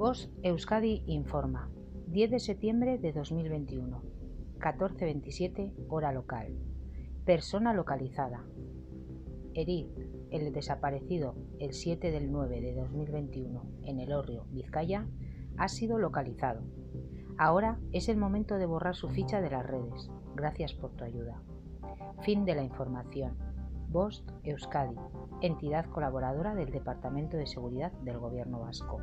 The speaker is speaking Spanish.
Voz Euskadi informa. 10 de septiembre de 2021. 14.27 hora local. Persona localizada. Erid, el desaparecido el 7 del 9 de 2021 en el Orrio, Vizcaya, ha sido localizado. Ahora es el momento de borrar su ficha de las redes. Gracias por tu ayuda. Fin de la información. Bost Euskadi, entidad colaboradora del Departamento de Seguridad del Gobierno Vasco.